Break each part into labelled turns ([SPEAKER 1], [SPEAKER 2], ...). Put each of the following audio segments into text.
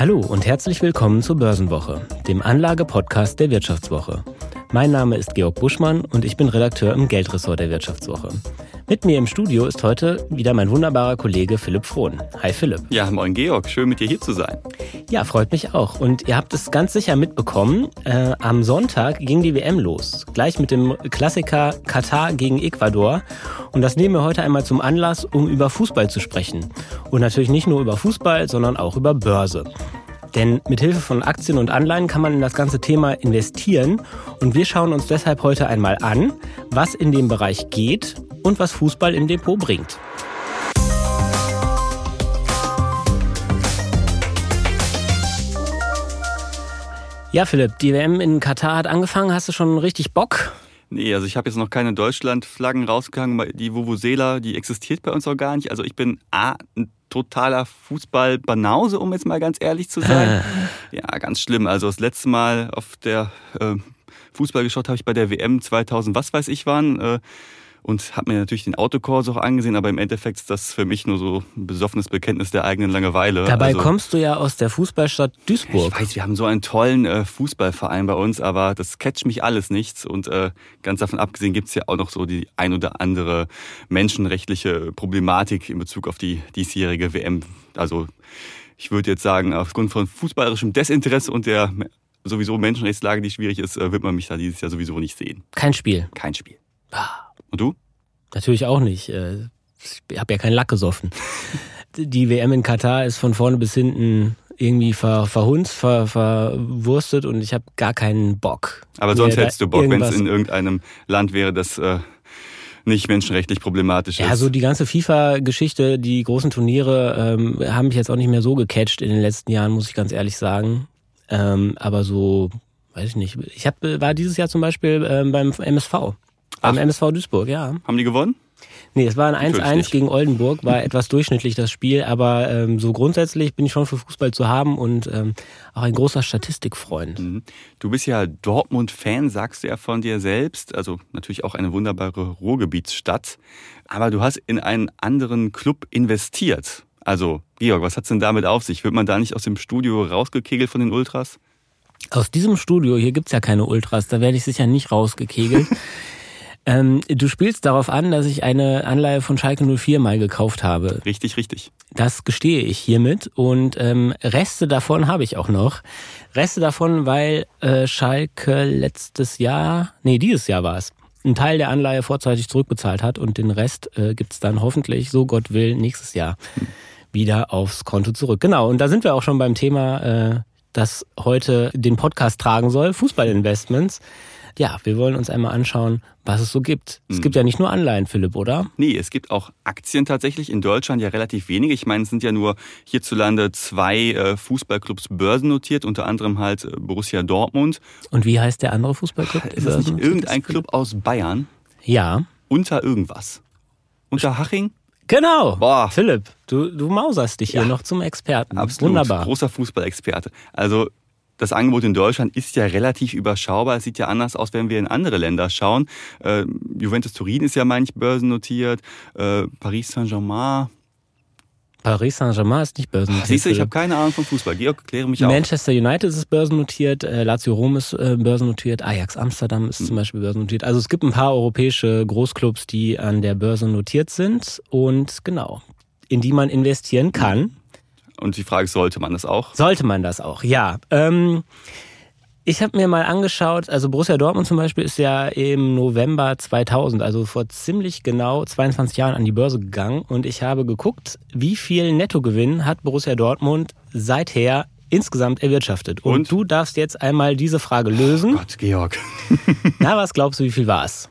[SPEAKER 1] Hallo und herzlich willkommen zur Börsenwoche, dem Anlage-Podcast der Wirtschaftswoche. Mein Name ist Georg Buschmann und ich bin Redakteur im Geldressort der Wirtschaftswoche. Mit mir im Studio ist heute wieder mein wunderbarer Kollege Philipp Frohn. Hi Philipp.
[SPEAKER 2] Ja, moin Georg, schön mit dir hier zu sein.
[SPEAKER 1] Ja, freut mich auch. Und ihr habt es ganz sicher mitbekommen, äh, am Sonntag ging die WM los. Gleich mit dem Klassiker Katar gegen Ecuador. Und das nehmen wir heute einmal zum Anlass, um über Fußball zu sprechen. Und natürlich nicht nur über Fußball, sondern auch über Börse. Denn mit Hilfe von Aktien und Anleihen kann man in das ganze Thema investieren. Und wir schauen uns deshalb heute einmal an, was in dem Bereich geht und was Fußball im Depot bringt. Ja, Philipp, die WM in Katar hat angefangen. Hast du schon richtig Bock?
[SPEAKER 2] Nee, also ich habe jetzt noch keine Deutschland-Flaggen rausgegangen. Die Vuvuzela, die existiert bei uns auch gar nicht. Also ich bin A, ein totaler Fußball-Banause, um jetzt mal ganz ehrlich zu sein. ja, ganz schlimm. Also das letzte Mal auf der äh, Fußball geschaut habe ich bei der WM 2000, was weiß ich wann. Äh, und habe mir natürlich den Autokurs auch angesehen, aber im Endeffekt ist das für mich nur so ein besoffenes Bekenntnis der eigenen Langeweile.
[SPEAKER 1] Dabei also, kommst du ja aus der Fußballstadt Duisburg.
[SPEAKER 2] Ich weiß, wir haben so einen tollen äh, Fußballverein bei uns, aber das catcht mich alles nichts. Und äh, ganz davon abgesehen gibt's ja auch noch so die ein oder andere menschenrechtliche Problematik in Bezug auf die diesjährige WM. Also ich würde jetzt sagen, aufgrund von fußballerischem Desinteresse und der sowieso Menschenrechtslage, die schwierig ist, äh, wird man mich da dieses Jahr sowieso nicht sehen.
[SPEAKER 1] Kein Spiel.
[SPEAKER 2] Kein Spiel.
[SPEAKER 1] Ah.
[SPEAKER 2] Und du?
[SPEAKER 1] Natürlich auch nicht. Äh, ich habe ja keinen Lack gesoffen. Die WM in Katar ist von vorne bis hinten irgendwie ver, verhunzt, ver, verwurstet und ich habe gar keinen Bock.
[SPEAKER 2] Aber sonst hättest du Bock, wenn es in irgendeinem Land wäre, das äh, nicht menschenrechtlich problematisch ist.
[SPEAKER 1] Ja, so die ganze FIFA-Geschichte, die großen Turniere ähm, haben mich jetzt auch nicht mehr so gecatcht in den letzten Jahren, muss ich ganz ehrlich sagen. Ähm, aber so, weiß ich nicht. Ich hab, war dieses Jahr zum Beispiel ähm, beim MSV. Beim MSV Duisburg, ja.
[SPEAKER 2] Haben die gewonnen?
[SPEAKER 1] Nee, es war ein 1-1 gegen Oldenburg, war etwas durchschnittlich das Spiel, aber ähm, so grundsätzlich bin ich schon für Fußball zu haben und ähm, auch ein großer Statistikfreund. Mhm.
[SPEAKER 2] Du bist ja Dortmund-Fan, sagst du ja von dir selbst, also natürlich auch eine wunderbare Ruhrgebietsstadt, aber du hast in einen anderen Club investiert. Also, Georg, was hat's denn damit auf sich? Wird man da nicht aus dem Studio rausgekegelt von den Ultras?
[SPEAKER 1] Aus diesem Studio, hier gibt's ja keine Ultras, da werde ich sicher nicht rausgekegelt. Ähm, du spielst darauf an, dass ich eine Anleihe von Schalke 04 mal gekauft habe.
[SPEAKER 2] Richtig, richtig.
[SPEAKER 1] Das gestehe ich hiermit und ähm, Reste davon habe ich auch noch. Reste davon, weil äh, Schalke letztes Jahr, nee, dieses Jahr war es, einen Teil der Anleihe vorzeitig zurückbezahlt hat und den Rest äh, gibt's dann hoffentlich, so Gott will, nächstes Jahr wieder aufs Konto zurück. Genau, und da sind wir auch schon beim Thema, äh, das heute den Podcast tragen soll, Fußballinvestments ja, wir wollen uns einmal anschauen, was es so gibt. Es hm. gibt ja nicht nur Anleihen, Philipp, oder?
[SPEAKER 2] Nee, es gibt auch Aktien tatsächlich. In Deutschland ja relativ wenige. Ich meine, es sind ja nur hierzulande zwei äh, Fußballclubs börsennotiert, unter anderem halt äh, Borussia Dortmund.
[SPEAKER 1] Und wie heißt der andere Fußballclub?
[SPEAKER 2] Ist das nicht irgendein Club aus Bayern?
[SPEAKER 1] Ja.
[SPEAKER 2] Unter irgendwas. Unter Haching?
[SPEAKER 1] Genau. Boah. Philipp, du, du mauserst dich hier ja. noch zum Experten.
[SPEAKER 2] Absolut. Wunderbar. Großer Fußballexperte. Also das Angebot in Deutschland ist ja relativ überschaubar. Es sieht ja anders aus, wenn wir in andere Länder schauen. Äh, Juventus Turin ist ja, meine ich, börsennotiert. Äh, Paris Saint-Germain.
[SPEAKER 1] Paris Saint-Germain ist nicht börsennotiert.
[SPEAKER 2] Siehst du, ich habe keine Ahnung von Fußball. Georg, kläre mich
[SPEAKER 1] auf. Manchester United ist börsennotiert, äh, Lazio Rom ist äh, börsennotiert, Ajax Amsterdam ist mhm. zum Beispiel börsennotiert. Also es gibt ein paar europäische Großclubs, die an der Börse notiert sind und genau, in die man investieren kann.
[SPEAKER 2] Und die Frage sollte man das auch?
[SPEAKER 1] Sollte man das auch, ja. Ähm, ich habe mir mal angeschaut, also Borussia Dortmund zum Beispiel ist ja im November 2000, also vor ziemlich genau 22 Jahren an die Börse gegangen und ich habe geguckt, wie viel Nettogewinn hat Borussia Dortmund seither insgesamt erwirtschaftet. Und, und? du darfst jetzt einmal diese Frage lösen.
[SPEAKER 2] Oh Gott, Georg.
[SPEAKER 1] Na, was glaubst du, wie viel war es?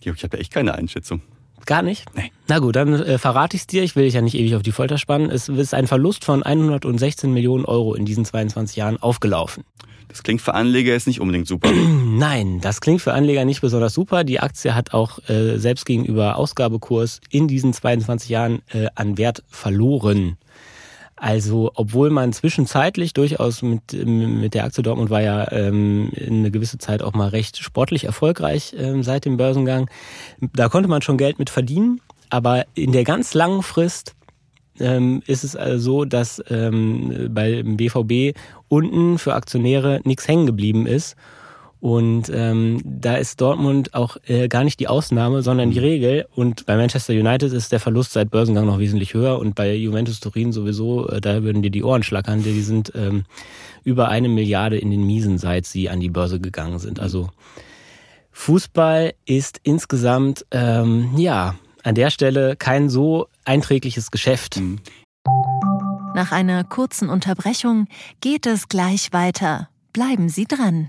[SPEAKER 2] Georg, ich habe ja echt keine Einschätzung.
[SPEAKER 1] Gar nicht?
[SPEAKER 2] Nee.
[SPEAKER 1] Na gut, dann äh, verrate ich es dir. Ich will dich ja nicht ewig auf die Folter spannen. Es ist ein Verlust von 116 Millionen Euro in diesen 22 Jahren aufgelaufen.
[SPEAKER 2] Das klingt für Anleger jetzt nicht unbedingt super.
[SPEAKER 1] Nein, das klingt für Anleger nicht besonders super. Die Aktie hat auch äh, selbst gegenüber Ausgabekurs in diesen 22 Jahren äh, an Wert verloren. Also, obwohl man zwischenzeitlich durchaus mit, mit der Aktie Dortmund war ja ähm, eine gewisse Zeit auch mal recht sportlich erfolgreich ähm, seit dem Börsengang. Da konnte man schon Geld mit verdienen, aber in der ganz langen Frist ähm, ist es also so, dass ähm, beim BVB unten für Aktionäre nichts hängen geblieben ist. Und ähm, da ist Dortmund auch äh, gar nicht die Ausnahme, sondern die Regel. Und bei Manchester United ist der Verlust seit Börsengang noch wesentlich höher. Und bei Juventus Turin sowieso, äh, da würden dir die Ohren schlackern. Die sind ähm, über eine Milliarde in den Miesen, seit sie an die Börse gegangen sind. Also Fußball ist insgesamt, ähm, ja, an der Stelle kein so einträgliches Geschäft. Mhm.
[SPEAKER 3] Nach einer kurzen Unterbrechung geht es gleich weiter. Bleiben Sie dran.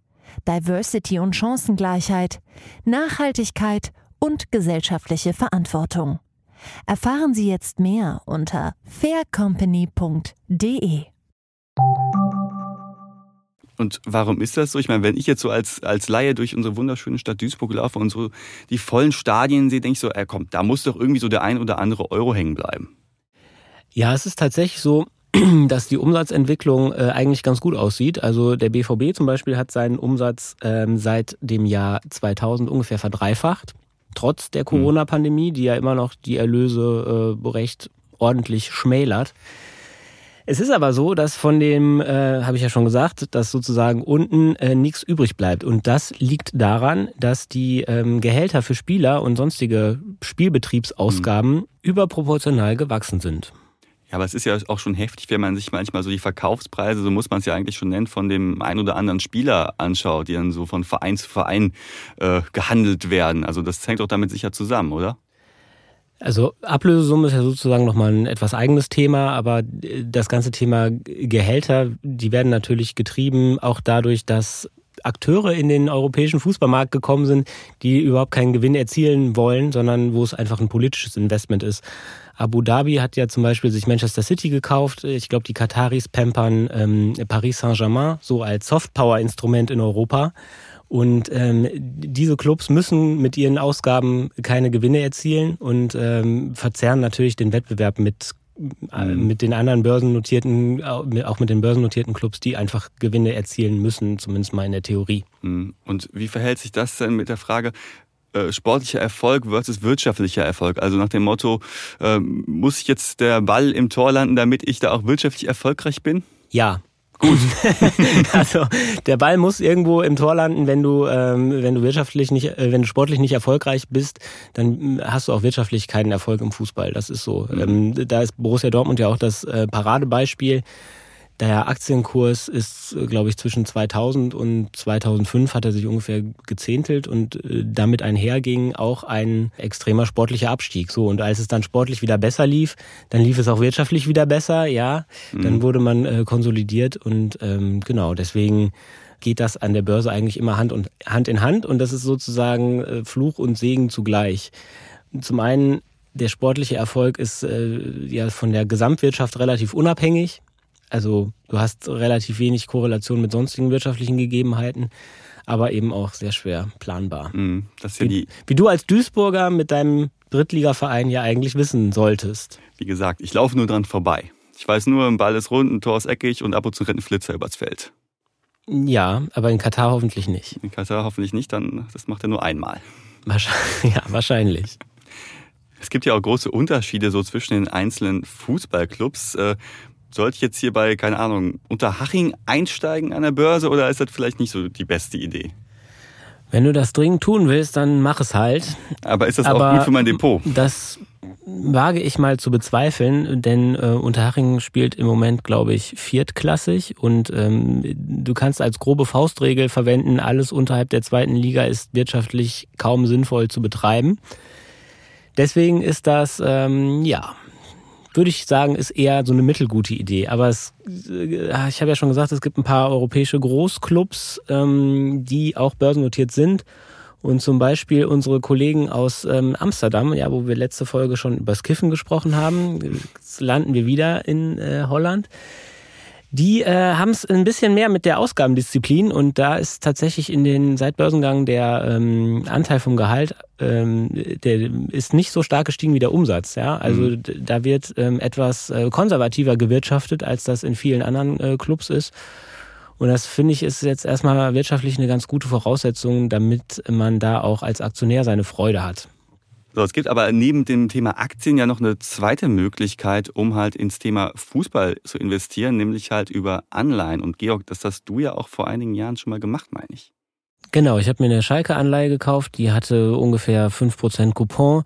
[SPEAKER 3] Diversity und Chancengleichheit, Nachhaltigkeit und gesellschaftliche Verantwortung. Erfahren Sie jetzt mehr unter faircompany.de.
[SPEAKER 2] Und warum ist das so? Ich meine, wenn ich jetzt so als, als Laie durch unsere wunderschöne Stadt Duisburg laufe und so die vollen Stadien sehe, denke ich so, äh, komm, da muss doch irgendwie so der ein oder andere Euro hängen bleiben.
[SPEAKER 1] Ja, es ist tatsächlich so, dass die Umsatzentwicklung äh, eigentlich ganz gut aussieht. Also der BVB zum Beispiel hat seinen Umsatz ähm, seit dem Jahr 2000 ungefähr verdreifacht, trotz der hm. Corona-Pandemie, die ja immer noch die Erlöse äh, recht ordentlich schmälert. Es ist aber so, dass von dem, äh, habe ich ja schon gesagt, dass sozusagen unten äh, nichts übrig bleibt. Und das liegt daran, dass die ähm, Gehälter für Spieler und sonstige Spielbetriebsausgaben mhm. überproportional gewachsen sind.
[SPEAKER 2] Ja, aber es ist ja auch schon heftig, wenn man sich manchmal so die Verkaufspreise, so muss man es ja eigentlich schon nennen, von dem ein oder anderen Spieler anschaut, die dann so von Verein zu Verein äh, gehandelt werden. Also das hängt doch damit sicher zusammen, oder?
[SPEAKER 1] Also Ablösesumme ist ja sozusagen nochmal ein etwas eigenes Thema, aber das ganze Thema Gehälter, die werden natürlich getrieben auch dadurch, dass Akteure in den europäischen Fußballmarkt gekommen sind, die überhaupt keinen Gewinn erzielen wollen, sondern wo es einfach ein politisches Investment ist. Abu Dhabi hat ja zum Beispiel sich Manchester City gekauft. Ich glaube, die Kataris pampern ähm, Paris Saint-Germain so als Softpower-Instrument in Europa. Und ähm, diese Clubs müssen mit ihren Ausgaben keine Gewinne erzielen und ähm, verzerren natürlich den Wettbewerb mit mhm. mit den anderen börsennotierten, auch mit den börsennotierten Clubs, die einfach Gewinne erzielen müssen, zumindest mal in der Theorie.
[SPEAKER 2] Mhm. Und wie verhält sich das denn mit der Frage, äh, sportlicher Erfolg versus wirtschaftlicher Erfolg. Also nach dem Motto, äh, muss jetzt der Ball im Tor landen, damit ich da auch wirtschaftlich erfolgreich bin?
[SPEAKER 1] Ja, Gut. also der Ball muss irgendwo im Tor landen, wenn du, ähm, wenn du wirtschaftlich nicht, äh, wenn du sportlich nicht erfolgreich bist, dann äh, hast du auch wirtschaftlich keinen Erfolg im Fußball. Das ist so. Mhm. Ähm, da ist Borussia Dortmund ja auch das äh, Paradebeispiel. Der Aktienkurs ist, äh, glaube ich, zwischen 2000 und 2005 hat er sich ungefähr gezehntelt und äh, damit einherging auch ein extremer sportlicher Abstieg. So und als es dann sportlich wieder besser lief, dann lief es auch wirtschaftlich wieder besser. Ja, mhm. dann wurde man äh, konsolidiert und ähm, genau deswegen geht das an der Börse eigentlich immer Hand und Hand in Hand und das ist sozusagen äh, Fluch und Segen zugleich. Zum einen der sportliche Erfolg ist äh, ja von der Gesamtwirtschaft relativ unabhängig. Also du hast relativ wenig Korrelation mit sonstigen wirtschaftlichen Gegebenheiten, aber eben auch sehr schwer planbar.
[SPEAKER 2] Mm, das ja
[SPEAKER 1] wie, wie du als Duisburger mit deinem Drittligaverein ja eigentlich wissen solltest.
[SPEAKER 2] Wie gesagt, ich laufe nur dran vorbei. Ich weiß nur, ein Ball ist rund, ein Tor ist eckig und ab und zu rennt ein Flitzer übers Feld.
[SPEAKER 1] Ja, aber in Katar hoffentlich nicht.
[SPEAKER 2] In Katar hoffentlich nicht, dann das macht er nur einmal.
[SPEAKER 1] Wahrscheinlich, ja, wahrscheinlich.
[SPEAKER 2] Es gibt ja auch große Unterschiede so zwischen den einzelnen Fußballclubs. Sollte ich jetzt hier bei, keine Ahnung, Unterhaching einsteigen an der Börse oder ist das vielleicht nicht so die beste Idee?
[SPEAKER 1] Wenn du das dringend tun willst, dann mach es halt.
[SPEAKER 2] Aber ist das Aber auch gut für mein Depot?
[SPEAKER 1] Das wage ich mal zu bezweifeln, denn äh, Unterhaching spielt im Moment, glaube ich, viertklassig und ähm, du kannst als grobe Faustregel verwenden, alles unterhalb der zweiten Liga ist wirtschaftlich kaum sinnvoll zu betreiben. Deswegen ist das, ähm, ja, würde ich sagen, ist eher so eine mittelgute Idee. Aber es, äh, ich habe ja schon gesagt, es gibt ein paar europäische Großclubs, ähm, die auch börsennotiert sind Und zum Beispiel unsere Kollegen aus ähm, Amsterdam, ja, wo wir letzte Folge schon über das Kiffen gesprochen haben, landen wir wieder in äh, Holland. Die äh, haben es ein bisschen mehr mit der Ausgabendisziplin und da ist tatsächlich in den seit Börsengang der ähm, Anteil vom Gehalt, ähm, der ist nicht so stark gestiegen wie der Umsatz. Ja, also mhm. da wird ähm, etwas äh, konservativer gewirtschaftet, als das in vielen anderen äh, Clubs ist. Und das finde ich ist jetzt erstmal wirtschaftlich eine ganz gute Voraussetzung, damit man da auch als Aktionär seine Freude hat.
[SPEAKER 2] So, es gibt aber neben dem Thema Aktien ja noch eine zweite Möglichkeit, um halt ins Thema Fußball zu investieren, nämlich halt über Anleihen. Und Georg, das hast du ja auch vor einigen Jahren schon mal gemacht, meine ich.
[SPEAKER 1] Genau, ich habe mir eine Schalke-Anleihe gekauft, die hatte ungefähr 5% Coupon.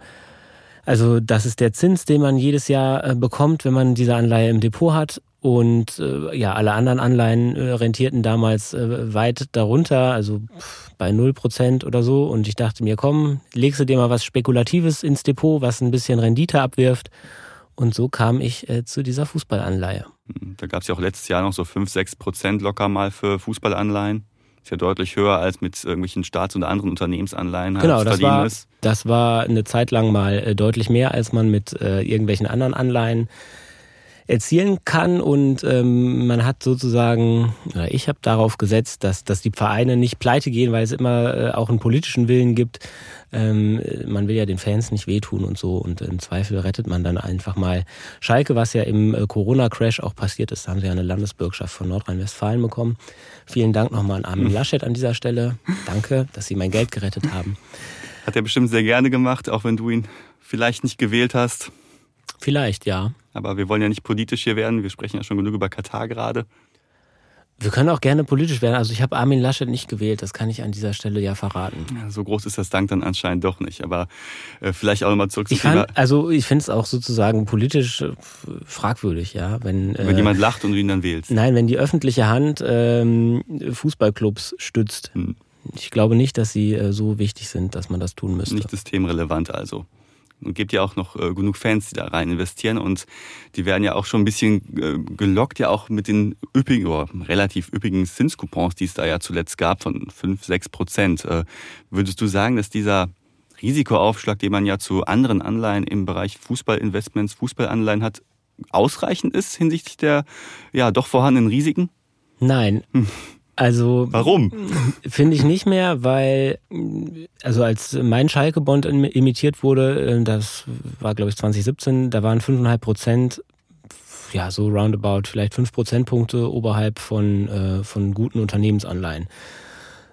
[SPEAKER 1] Also das ist der Zins, den man jedes Jahr äh, bekommt, wenn man diese Anleihe im Depot hat. Und äh, ja, alle anderen Anleihen äh, rentierten damals äh, weit darunter, also pff, bei 0% oder so. Und ich dachte mir, komm, legst du dir mal was Spekulatives ins Depot, was ein bisschen Rendite abwirft. Und so kam ich äh, zu dieser Fußballanleihe.
[SPEAKER 2] Hm, da gab es ja auch letztes Jahr noch so 5, 6 Prozent locker mal für Fußballanleihen. Ist ja deutlich höher als mit irgendwelchen Staats- und anderen Unternehmensanleihen.
[SPEAKER 1] Halt genau, das war, ist. das war eine Zeit lang mal äh, deutlich mehr, als man mit äh, irgendwelchen anderen Anleihen erzielen kann und ähm, man hat sozusagen, oder ich habe darauf gesetzt, dass, dass die Vereine nicht pleite gehen, weil es immer äh, auch einen politischen Willen gibt. Ähm, man will ja den Fans nicht wehtun und so und im Zweifel rettet man dann einfach mal Schalke, was ja im äh, Corona-Crash auch passiert ist. Da haben sie ja eine Landesbürgschaft von Nordrhein-Westfalen bekommen. Vielen Dank nochmal an Armin Laschet an dieser Stelle. Danke, dass Sie mein Geld gerettet haben.
[SPEAKER 2] Hat er bestimmt sehr gerne gemacht, auch wenn du ihn vielleicht nicht gewählt hast.
[SPEAKER 1] Vielleicht, ja.
[SPEAKER 2] Aber wir wollen ja nicht politisch hier werden. Wir sprechen ja schon genug über Katar gerade.
[SPEAKER 1] Wir können auch gerne politisch werden. Also ich habe Armin Laschet nicht gewählt, das kann ich an dieser Stelle ja verraten.
[SPEAKER 2] Ja, so groß ist das Dank dann anscheinend doch nicht. Aber äh, vielleicht auch nochmal zurück
[SPEAKER 1] ich kann, Also ich finde es auch sozusagen politisch äh, fragwürdig, ja. Wenn,
[SPEAKER 2] wenn äh, jemand lacht und du ihn dann wählst.
[SPEAKER 1] Nein, wenn die öffentliche Hand ähm, Fußballclubs stützt. Hm. Ich glaube nicht, dass sie äh, so wichtig sind, dass man das tun müsste.
[SPEAKER 2] Nicht systemrelevant also und gibt ja auch noch äh, genug Fans, die da rein investieren und die werden ja auch schon ein bisschen äh, gelockt, ja auch mit den üppigen, oder relativ üppigen Zinscoupons, die es da ja zuletzt gab von 5, 6 Prozent. Äh, würdest du sagen, dass dieser Risikoaufschlag, den man ja zu anderen Anleihen im Bereich Fußballinvestments, Fußballanleihen hat, ausreichend ist hinsichtlich der ja doch vorhandenen Risiken?
[SPEAKER 1] Nein. Hm. Also
[SPEAKER 2] warum?
[SPEAKER 1] Finde ich nicht mehr, weil also als mein Schalke-Bond imitiert wurde, äh, das war glaube ich 2017, da waren 5,5 Prozent, ja so roundabout vielleicht 5 Prozentpunkte oberhalb von äh, von guten Unternehmensanleihen.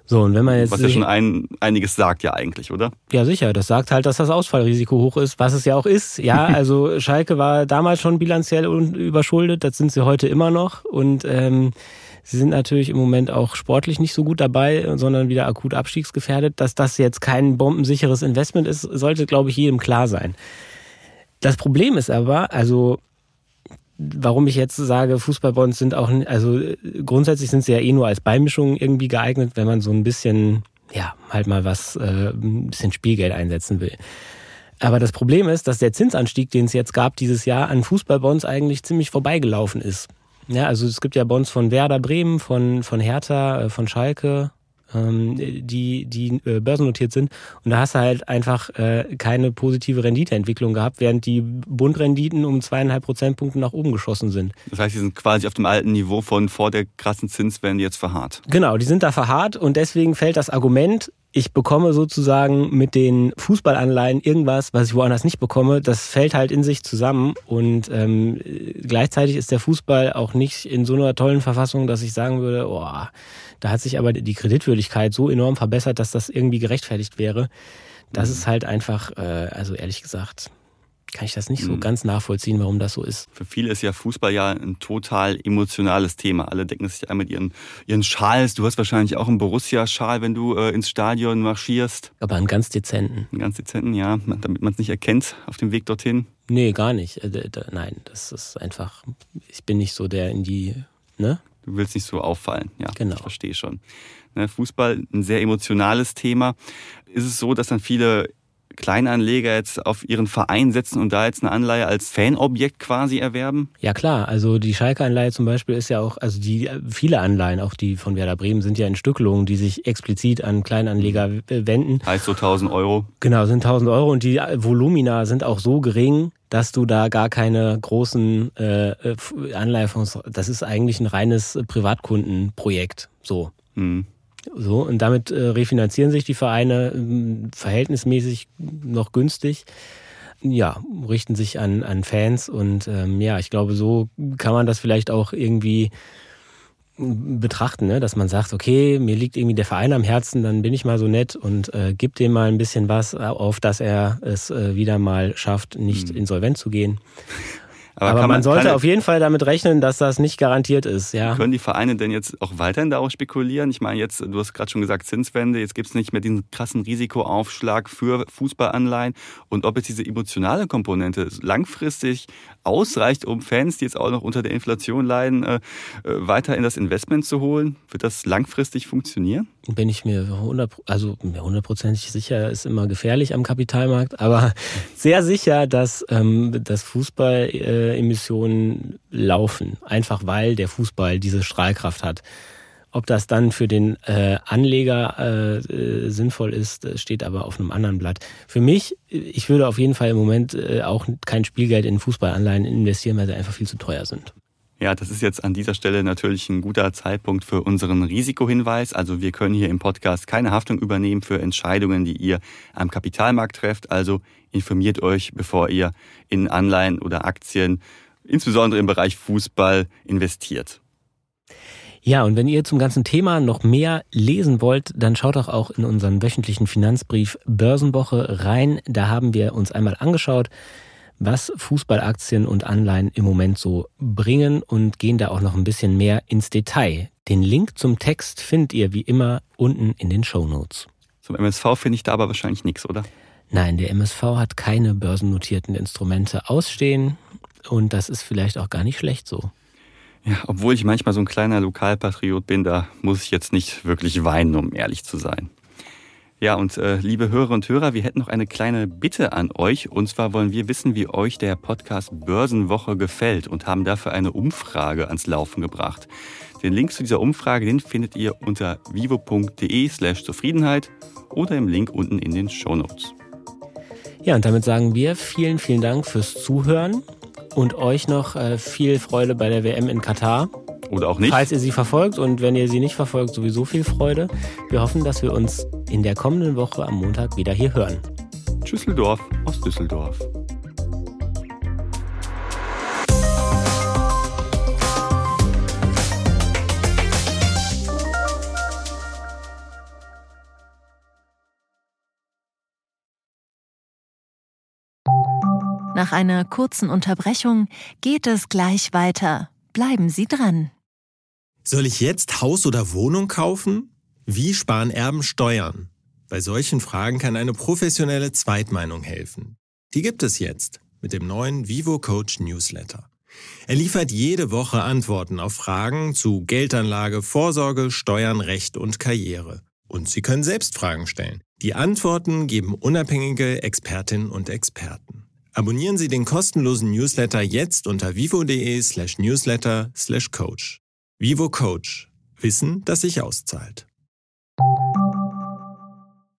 [SPEAKER 2] So, und wenn man jetzt. Was ja schon ein, einiges sagt, ja, eigentlich, oder?
[SPEAKER 1] Ja, sicher. Das sagt halt, dass das Ausfallrisiko hoch ist, was es ja auch ist. Ja, also Schalke war damals schon bilanziell überschuldet, das sind sie heute immer noch. Und ähm, Sie sind natürlich im Moment auch sportlich nicht so gut dabei, sondern wieder akut abstiegsgefährdet. Dass das jetzt kein bombensicheres Investment ist, sollte, glaube ich, jedem klar sein. Das Problem ist aber, also warum ich jetzt sage, Fußballbonds sind auch, also grundsätzlich sind sie ja eh nur als Beimischung irgendwie geeignet, wenn man so ein bisschen, ja, halt mal was, äh, ein bisschen Spielgeld einsetzen will. Aber das Problem ist, dass der Zinsanstieg, den es jetzt gab dieses Jahr, an Fußballbonds eigentlich ziemlich vorbeigelaufen ist. Ja, also es gibt ja Bonds von Werder Bremen, von, von Hertha, äh, von Schalke, ähm, die, die äh, börsennotiert sind. Und da hast du halt einfach äh, keine positive Renditeentwicklung gehabt, während die Bundrenditen um zweieinhalb Prozentpunkte nach oben geschossen sind.
[SPEAKER 2] Das heißt, die sind quasi auf dem alten Niveau von vor der krassen Zinswende jetzt verharrt.
[SPEAKER 1] Genau, die sind da verharrt und deswegen fällt das Argument, ich bekomme sozusagen mit den Fußballanleihen irgendwas, was ich woanders nicht bekomme. Das fällt halt in sich zusammen und ähm, gleichzeitig ist der Fußball auch nicht in so einer tollen Verfassung, dass ich sagen würde, oh, da hat sich aber die Kreditwürdigkeit so enorm verbessert, dass das irgendwie gerechtfertigt wäre. Das mhm. ist halt einfach, äh, also ehrlich gesagt, kann ich das nicht so mhm. ganz nachvollziehen, warum das so ist.
[SPEAKER 2] Für viele ist ja Fußball ja ein total emotionales Thema. Alle decken sich ein mit ihren, ihren Schals. Du hast wahrscheinlich auch einen Borussia-Schal, wenn du äh, ins Stadion marschierst.
[SPEAKER 1] Aber einen ganz dezenten.
[SPEAKER 2] Einen ganz dezenten, ja, damit man es nicht erkennt auf dem Weg dorthin.
[SPEAKER 1] Nee, gar nicht. Äh, nein, das ist einfach, ich bin nicht so der in die, ne?
[SPEAKER 2] Du willst nicht so auffallen, ja.
[SPEAKER 1] Genau.
[SPEAKER 2] Ich verstehe schon. Ne, Fußball, ein sehr emotionales Thema. Ist es so, dass dann viele Kleinanleger jetzt auf ihren Verein setzen und da jetzt eine Anleihe als Fanobjekt quasi erwerben?
[SPEAKER 1] Ja klar, also die Schalke-Anleihe zum Beispiel ist ja auch, also die viele Anleihen, auch die von Werder Bremen, sind ja in Stückelungen, die sich explizit an Kleinanleger wenden.
[SPEAKER 2] Heißt so 1000 Euro?
[SPEAKER 1] Genau, sind 1000 Euro und die Volumina sind auch so gering, dass du da gar keine großen äh, Anleihefonds, das ist eigentlich ein reines Privatkundenprojekt, so. Mhm. So, und damit äh, refinanzieren sich die Vereine äh, verhältnismäßig noch günstig. Ja, richten sich an, an Fans und ähm, ja, ich glaube, so kann man das vielleicht auch irgendwie betrachten, ne? dass man sagt, okay, mir liegt irgendwie der Verein am Herzen, dann bin ich mal so nett und äh, gib dem mal ein bisschen was, auf dass er es äh, wieder mal schafft, nicht mhm. insolvent zu gehen. Aber, Aber man, man, sollte kann, auf jeden Fall damit rechnen, dass das nicht garantiert ist. Ja.
[SPEAKER 2] Können die Vereine denn jetzt auch weiterhin darauf spekulieren? Ich meine, jetzt, du hast gerade schon gesagt, Zinswende, jetzt gibt es nicht mehr diesen krassen Risikoaufschlag für Fußballanleihen. Und ob jetzt diese emotionale Komponente langfristig ausreicht, um Fans, die jetzt auch noch unter der Inflation leiden, äh, äh weiter in das Investment zu holen, wird das langfristig funktionieren?
[SPEAKER 1] bin ich mir 100, also hundertprozentig sicher, ist immer gefährlich am Kapitalmarkt, aber sehr sicher, dass, ähm, dass Fußballemissionen äh, laufen, einfach weil der Fußball diese Strahlkraft hat. Ob das dann für den äh, Anleger äh, äh, sinnvoll ist, steht aber auf einem anderen Blatt. Für mich, ich würde auf jeden Fall im Moment äh, auch kein Spielgeld in Fußballanleihen investieren, weil sie einfach viel zu teuer sind.
[SPEAKER 2] Ja, das ist jetzt an dieser Stelle natürlich ein guter Zeitpunkt für unseren Risikohinweis. Also wir können hier im Podcast keine Haftung übernehmen für Entscheidungen, die ihr am Kapitalmarkt trefft. Also informiert euch, bevor ihr in Anleihen oder Aktien, insbesondere im Bereich Fußball, investiert.
[SPEAKER 1] Ja, und wenn ihr zum ganzen Thema noch mehr lesen wollt, dann schaut doch auch in unseren wöchentlichen Finanzbrief Börsenwoche rein. Da haben wir uns einmal angeschaut, was Fußballaktien und Anleihen im Moment so bringen und gehen da auch noch ein bisschen mehr ins Detail. Den Link zum Text findet ihr wie immer unten in den Show Notes.
[SPEAKER 2] Zum MSV finde ich da aber wahrscheinlich nichts, oder?
[SPEAKER 1] Nein, der MSV hat keine börsennotierten Instrumente ausstehen und das ist vielleicht auch gar nicht schlecht so.
[SPEAKER 2] Ja, obwohl ich manchmal so ein kleiner Lokalpatriot bin, da muss ich jetzt nicht wirklich weinen, um ehrlich zu sein. Ja, und äh, liebe Hörer und Hörer, wir hätten noch eine kleine Bitte an euch. Und zwar wollen wir wissen, wie euch der Podcast Börsenwoche gefällt und haben dafür eine Umfrage ans Laufen gebracht. Den Link zu dieser Umfrage, den findet ihr unter vivo.de slash Zufriedenheit oder im Link unten in den Show Notes.
[SPEAKER 1] Ja, und damit sagen wir vielen, vielen Dank fürs Zuhören und euch noch äh, viel Freude bei der WM in Katar.
[SPEAKER 2] Oder auch nicht.
[SPEAKER 1] Falls ihr sie verfolgt und wenn ihr sie nicht verfolgt, sowieso viel Freude. Wir hoffen, dass wir uns in der kommenden Woche am Montag wieder hier hören.
[SPEAKER 2] Düsseldorf aus Düsseldorf.
[SPEAKER 3] Nach einer kurzen Unterbrechung geht es gleich weiter. Bleiben Sie dran.
[SPEAKER 4] Soll ich jetzt Haus oder Wohnung kaufen? Wie sparen Erben Steuern? Bei solchen Fragen kann eine professionelle Zweitmeinung helfen. Die gibt es jetzt mit dem neuen Vivo Coach Newsletter. Er liefert jede Woche Antworten auf Fragen zu Geldanlage, Vorsorge, Steuern, Recht und Karriere. Und Sie können selbst Fragen stellen. Die Antworten geben unabhängige Expertinnen und Experten. Abonnieren Sie den kostenlosen Newsletter jetzt unter vivo.de Vivo Coach. Wissen, das sich auszahlt.